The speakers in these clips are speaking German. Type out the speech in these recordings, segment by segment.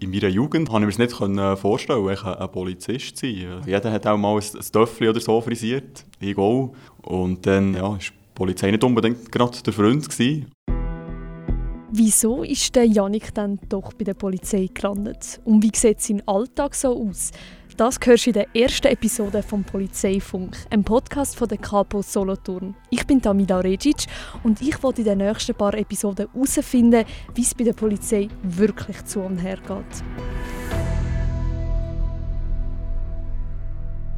in meiner Jugend konnte ich mir nicht vorstellen, ein, ein Polizist zu sein. Jeder hat auch mal ein, Töffel oder so frisiert, ich auch. Und dann ja, ist die Polizei nicht unbedingt gerade der Freund gewesen. Wieso ist der Janik dann doch bei der Polizei gelandet? Und wie sieht sein Alltag so aus? Das hörst du in der ersten Episode vom Polizeifunk, einem Podcast von der Capo Solothurn. Ich bin Tamila Regic und ich wollte in den nächsten paar Episoden herausfinden, wie es bei der Polizei wirklich zu und her geht.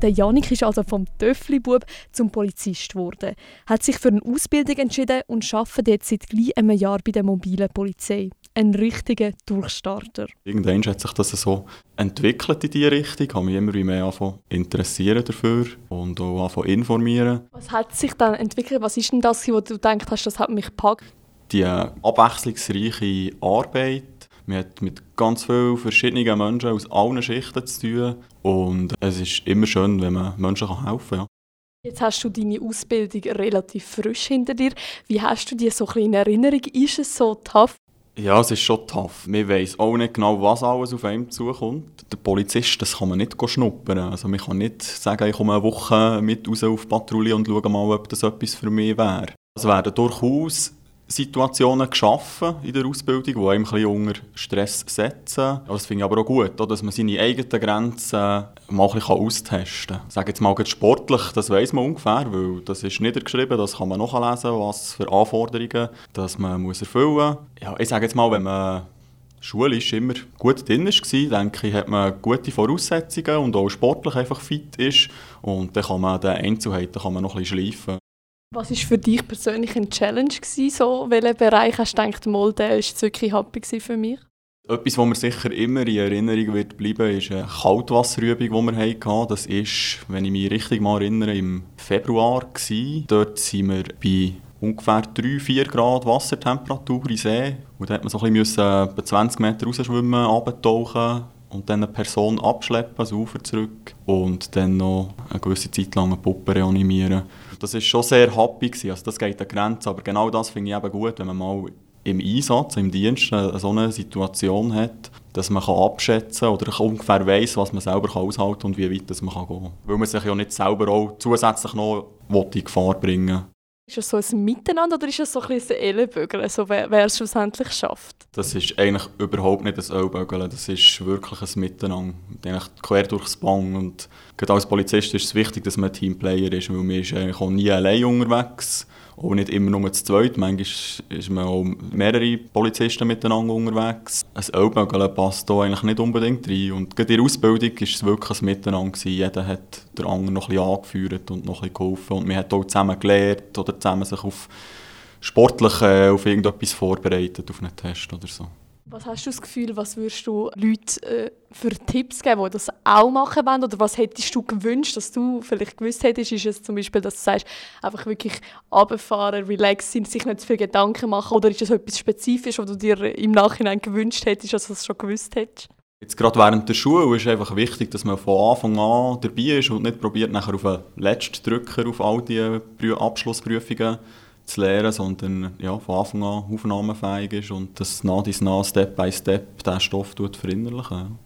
Der Janik ist also vom Töffli-Bub zum Polizist geworden, hat sich für eine Ausbildung entschieden und arbeitet jetzt seit gleich einem Jahr bei der mobilen Polizei. Ein richtiger Durchstarter. Irgendwann hat sich das so entwickelt in diese Richtung. Ich habe mich immer mehr interessieren dafür und auch anfangen informieren. Was hat sich dann entwickelt? Was ist denn das, wo du denkst, das hat mich gepackt? Die abwechslungsreiche Arbeit, man hat mit ganz vielen verschiedenen Menschen aus allen Schichten zu tun. Und es ist immer schön, wenn man Menschen helfen kann. Ja. Jetzt hast du deine Ausbildung relativ frisch hinter dir. Wie hast du die so in Erinnerung? Ist es so tough? Ja, es ist schon tough. Man weiss auch nicht genau, was alles auf einem zukommt. Der Polizist, das kann man nicht schnuppern. Also man kann nicht sagen, ich komme eine Woche mit raus auf Patrouille und schaue mal, ob das etwas für mich wäre. Es werden durchaus Situationen geschaffen in der Ausbildung, die einem ein unter Stress setzen. Das finde ich aber auch gut, dass man seine eigenen Grenzen mal ein bisschen austesten kann. Ich sage jetzt mal sportlich, das weiß man ungefähr, weil das ist niedergeschrieben, das kann man nachlesen, was für Anforderungen dass man muss erfüllen muss. Ja, ich sage jetzt mal, wenn man schulisch immer gut drin war, denke ich, hat man gute Voraussetzungen und auch sportlich einfach fit ist. Und dann kann man den Einzelheiten kann man noch ein bisschen schleifen. Was war für dich persönlich eine Challenge? Gewesen, so? Welchen Bereich hast du gedacht, mal, der war wirklich happy für mich? Etwas, was mir sicher immer in Erinnerung wird bleiben, ist eine Kaltwasserübung, die wir hatten. Das war, wenn ich mich richtig mal erinnere, im Februar. Gewesen. Dort sind wir bei ungefähr 3-4 Grad Wassertemperatur im See. Und da musste man so ein bisschen etwa 20 Meter rausschwimmen, abtauchen und dann eine Person abschleppen, ans Ufer zurück und dann noch eine gewisse Zeit lang eine Puppe reanimieren das war schon sehr happy gewesen. Also das geht an Grenzen, aber genau das finde ich eben gut, wenn man mal im Einsatz, im Dienst eine, so eine Situation hat, dass man kann abschätzen oder ungefähr weiß, was man selber kann aushalten und wie weit das man kann gehen kann. Weil man sich ja nicht selber auch zusätzlich noch in Gefahr bringen ist es so ein Miteinander oder ist es so ein bisschen ein Ellenbögeln, so wer, wer es schlussendlich schafft? Das ist eigentlich überhaupt nicht ein Ellenbögeln, das ist wirklich ein Miteinander. Eigentlich quer durchs Bang und gerade als Polizist ist es wichtig, dass man Teamplayer ist, weil man ist eigentlich auch nie allein unterwegs auch nicht immer nur zu zweit. Manchmal ist man auch mehrere Polizisten miteinander unterwegs. Ein Ellbogen passt da eigentlich nicht unbedingt rein. Und gerade in der Ausbildung war es wirklich ein Miteinander. Jeder hat den anderen noch bisschen angeführt und noch bisschen geholfen. Und man hat auch zusammen gelernt oder zusammen sich auf sportlich äh, auf irgendetwas vorbereitet, auf einen Test oder so. Was hast du das Gefühl, was würdest du Leuten äh, für Tipps geben, die das auch machen wollen? Oder was hättest du gewünscht, dass du vielleicht gewusst hättest? Ist es zum Beispiel, dass du sagst, einfach wirklich runterfahren, relaxen, sich nicht zu viel Gedanken machen? Oder ist es etwas Spezifisches, was du dir im Nachhinein gewünscht hättest, dass du es schon gewusst hättest? Jetzt gerade während der Schule ist es einfach wichtig, dass man von Anfang an dabei ist und nicht probiert, nachher auf den letzten Drücker auf all diese Abschlussprüfungen zu lernen, sondern ja, von Anfang an aufnahmefähig ist und das nach dies nach, Step by Step, diesen Stoff verinnerlichen.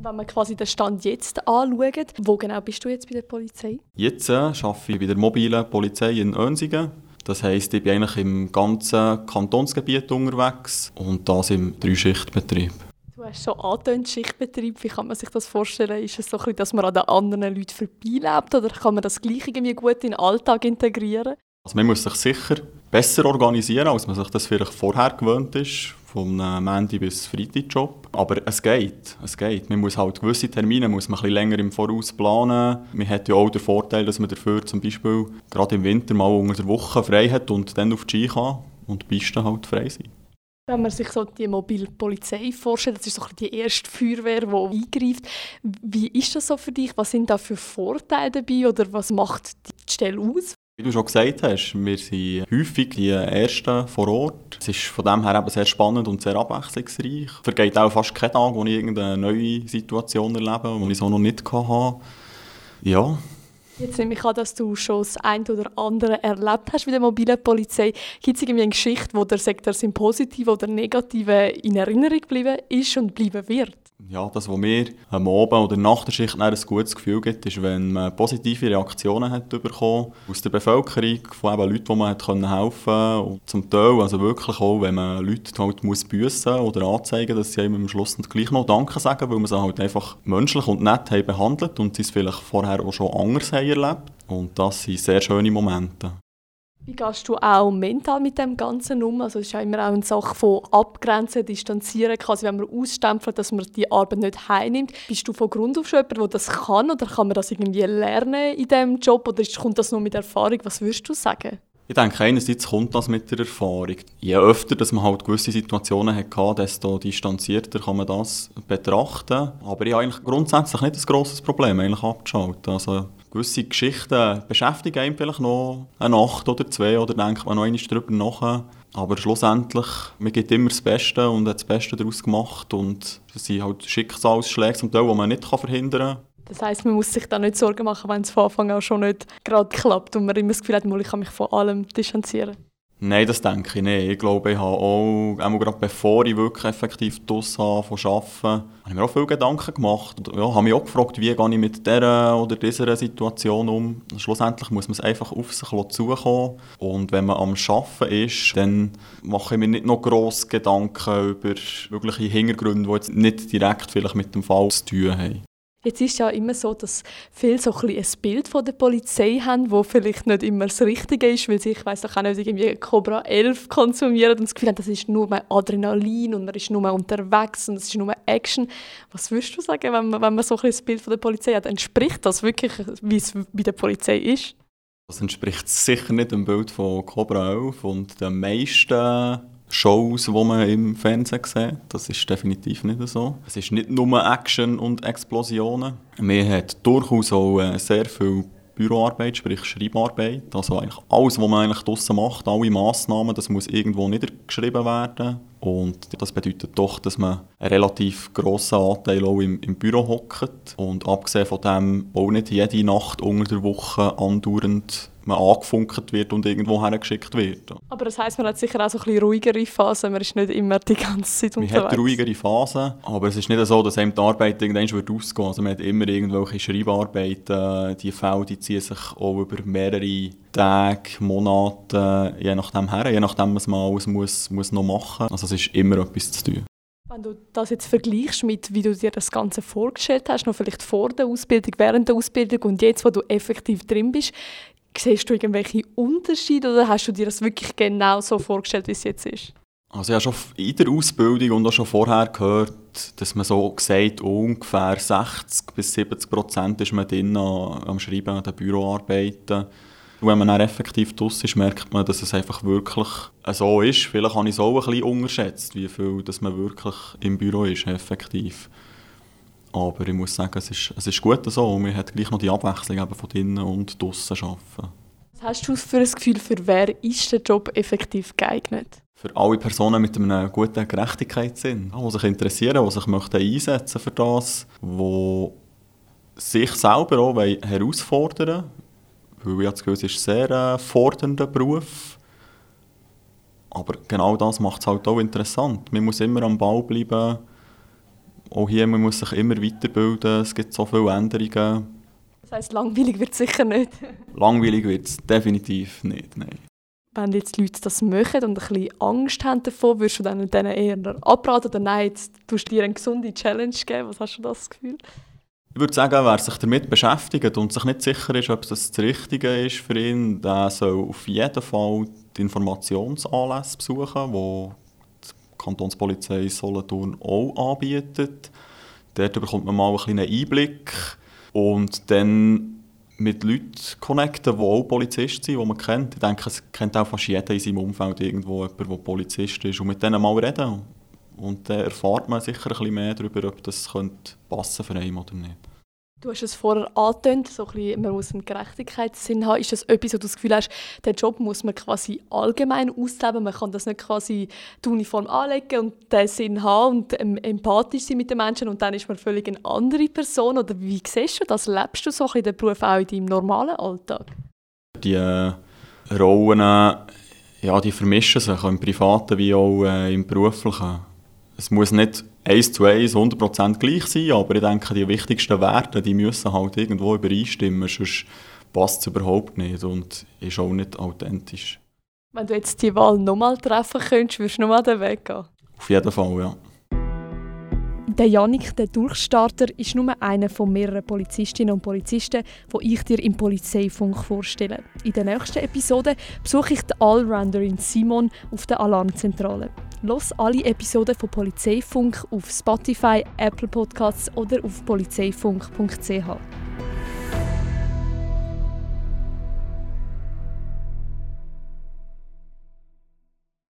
Wenn wir quasi den Stand jetzt anschauen, wo genau bist du jetzt bei der Polizei? Jetzt äh, arbeite ich bei der mobilen Polizei in Önsingen. Das heisst, ich bin eigentlich im ganzen Kantonsgebiet unterwegs und das im Dreischichtbetrieb. Du hast schon angetönt, Schichtbetrieb. Wie kann man sich das vorstellen? Ist es so, dass man an den anderen Leuten vorbeilebt oder kann man das gleich irgendwie gut in den Alltag integrieren? Also man muss sich sicher besser organisieren, als man sich das vielleicht vorher gewöhnt ist, vom Montag bis Freitagjob. Aber es geht, es geht. Man muss halt gewisse Termine muss man ein länger im Voraus planen. Man hat ja auch den Vorteil, dass man dafür zum Beispiel gerade im Winter mal unter der Woche frei hat und dann auf die Ski kann und die Pisten halt frei sind. Wenn man sich so die mobile Polizei vorstellt, das ist so die erste Feuerwehr, die eingreift. Wie ist das so für dich? Was sind da für Vorteile dabei oder was macht die Stelle aus? Wie du schon gesagt hast, wir sind häufig die Ersten vor Ort. Es ist von dem her eben sehr spannend und sehr abwechslungsreich. Es vergeht auch fast kein Tag, wo ich irgendeine neue Situation erlebe, die ich so noch nicht hatte. Ja, Jetzt nehme ich an, dass du schon das eine oder andere erlebt hast mit der mobilen Polizei. Gibt es irgendwie eine Geschichte, wo der Sektor im Positiven oder Negativen in Erinnerung geblieben ist und bleiben wird? Ja, das, was mir am Abend oder nach der Schicht ein gutes Gefühl gibt, ist, wenn man positive Reaktionen hat bekommen aus der Bevölkerung, von eben Leuten, die man hat helfen konnte. Und zum Teil, also wirklich auch, wenn man Leute halt muss büssen oder anzeigen, dass sie einem am Schluss gleich noch Danke sagen, weil man sie halt einfach menschlich und nett haben behandelt und sie es vielleicht vorher auch schon anders haben erlebt. Und das sind sehr schöne Momente. Wie gehst du auch mental mit dem Ganzen um? Also es ist ja immer auch eine Sache von abgrenzen, distanzieren, quasi wenn man ausstempelt, dass man die Arbeit nicht heimnimmt. Bist du von Grund auf schon jemand, der das kann oder kann man das irgendwie lernen in diesem Job oder kommt das nur mit Erfahrung? Was würdest du sagen? Ich denke, einerseits kommt das mit der Erfahrung. Je öfter dass man halt gewisse Situationen hatte, desto distanzierter kann man das betrachten. Aber ich habe eigentlich grundsätzlich nicht ein grosses Problem, eigentlich abzuschalten. Also gewisse Geschichten beschäftigen einen vielleicht noch eine Nacht oder zwei oder denkt man noch einmal darüber nach. Aber schlussendlich, man gibt immer das Beste und hat das Beste daraus gemacht und es sind halt Schicksalsschläge zum Teil, die man nicht verhindern kann. Das heisst, man muss sich da nicht Sorgen machen, wenn es von Anfang an schon nicht gerade klappt und man immer das Gefühl hat, ich kann mich von allem distanzieren. Nein, das denke ich nicht. Ich glaube, ich habe auch, auch gerade bevor ich wirklich effektiv draus habe von Arbeiten, habe ich mir auch viele Gedanken gemacht. Und ja, habe mich auch gefragt, wie gehe ich mit dieser oder dieser Situation um. Schlussendlich muss man es einfach auf sich zukommen. Und wenn man am Arbeiten ist, dann mache ich mir nicht noch grosse Gedanken über mögliche Hintergründe, die jetzt nicht direkt vielleicht mit dem Fall zu tun haben. Jetzt ist ja immer so, dass viele so ein, ein Bild von der Polizei haben, wo vielleicht nicht immer das Richtige ist, weil sie, ich doch auch nicht, irgendwie Cobra 11 konsumieren und das Gefühl haben, das ist nur Adrenalin und man ist nur unterwegs und das ist nur Action. Was würdest du sagen, wenn man, wenn man so ein, ein Bild von der Polizei hat? Entspricht das wirklich, wie es bei der Polizei ist? Das entspricht sicher nicht dem Bild von Cobra 11 und den meisten Shows, die man im Fernsehen sieht. Das ist definitiv nicht so. Es ist nicht nur Action und Explosionen. Man hat durchaus auch äh, sehr viel Büroarbeit, sprich Schreibarbeit. Also eigentlich alles, was man eigentlich draussen macht, alle Massnahmen, das muss irgendwo niedergeschrieben werden. Und das bedeutet doch, dass man einen relativ grossen Anteil auch im, im Büro hockt. Und abgesehen von dem auch nicht jede Nacht unter der Woche andauernd man angefunkt wird und irgendwo hergeschickt wird. Aber das heisst, man hat sicher auch so ein bisschen ruhigere Phasen, man ist nicht immer die ganze Zeit unterwegs. Man hat ruhigere Phasen, aber es ist nicht so, dass einem die Arbeit irgendwann wird ausgehen Also man hat immer irgendwelche Schreibarbeiten, die Fälle die ziehen sich auch über mehrere Tage, Monate, je nachdem her, je nachdem, was man alles muss, muss noch machen muss. Also es ist immer etwas zu tun. Wenn du das jetzt vergleichst mit, wie du dir das Ganze vorgestellt hast, noch vielleicht vor der Ausbildung, während der Ausbildung und jetzt, wo du effektiv drin bist, Siehst du irgendwelche Unterschiede oder hast du dir das wirklich genau so vorgestellt, wie es jetzt ist? Also ich habe schon in der Ausbildung und auch schon vorher gehört, dass man so gesagt, ungefähr 60 bis 70 Prozent ist man drin am Schreiben, an den Büroarbeiten. Und wenn man dann effektiv draus ist, merkt man, dass es einfach wirklich so ist. Vielleicht habe ich es auch ein bisschen unterschätzt, wie viel dass man wirklich im Büro ist, effektiv. Aber ich muss sagen, es ist, es ist gut so. Man hat gleich noch die Abwechslung eben von drinnen und draussen arbeiten. Was hast du für ein Gefühl, für wer ist der Job effektiv geeignet? Für alle Personen mit einem guten Gerechtigkeitssinn, die sich interessieren, die sich möchten einsetzen für das, die sich selber auch herausfordern wollen. Weil ich das Gefühl, es ist ein sehr äh, fordernder Beruf. Aber genau das macht es halt auch interessant. Man muss immer am Ball bleiben auch hier man muss sich immer weiterbilden, es gibt so viele Änderungen. Das heisst, langweilig wird es sicher nicht? langweilig wird es definitiv nicht, nein. Wenn jetzt die Leute das machen und ein bisschen Angst haben davor, würdest du dann denen eher abraten oder nein, jetzt tust du dir eine gesunde Challenge geben? Was hast du das Gefühl? Ich würde sagen, wer sich damit beschäftigt und sich nicht sicher ist, ob das das Richtige ist für ihn, der soll auf jeden Fall die Informationsanlässe besuchen, die Kantonspolizei Solothurn auch anbietet. Dort bekommt man mal einen kleinen Einblick und dann mit Leuten connecten, die auch Polizist sind, die man kennt. Ich denke, es kennt auch fast jeder in seinem Umfeld irgendwo jemanden, der Polizist ist und mit denen mal reden. Und dann erfahrt man sicher ein bisschen mehr darüber, ob das könnte passen für einen oder nicht. Du hast es vorher angetönt, so ein bisschen, man muss einen Gerechtigkeitssinn haben. Ist das etwas, wo du das Gefühl hast, den Job muss man quasi allgemein ausleben? Man kann das nicht quasi die Uniform anlegen und den Sinn haben und empathisch sein mit den Menschen und dann ist man völlig eine andere Person? Oder wie siehst du das? Lebst du so ein bisschen den Beruf auch in deinem normalen Alltag? Die äh, Rollen, ja, die vermischen sich im Privaten wie auch äh, im Beruflichen. Es muss nicht eins zu eins 100% gleich sein, aber ich denke, die wichtigsten Werte, die müssen halt irgendwo übereinstimmen, sonst passt es überhaupt nicht und ist auch nicht authentisch. Wenn du jetzt die Wahl nochmal treffen könntest, würdest du nochmal den Weg gehen? Auf jeden Fall, ja. Der Janik, der Durchstarter, ist nur einer von mehreren Polizistinnen und Polizisten, die ich dir im Polizeifunk vorstelle. In der nächsten Episode besuche ich die Allrounderin Simon auf der Alarmzentrale. Los alle Episoden von Polizeifunk auf Spotify, Apple Podcasts oder auf polizeifunk.ch.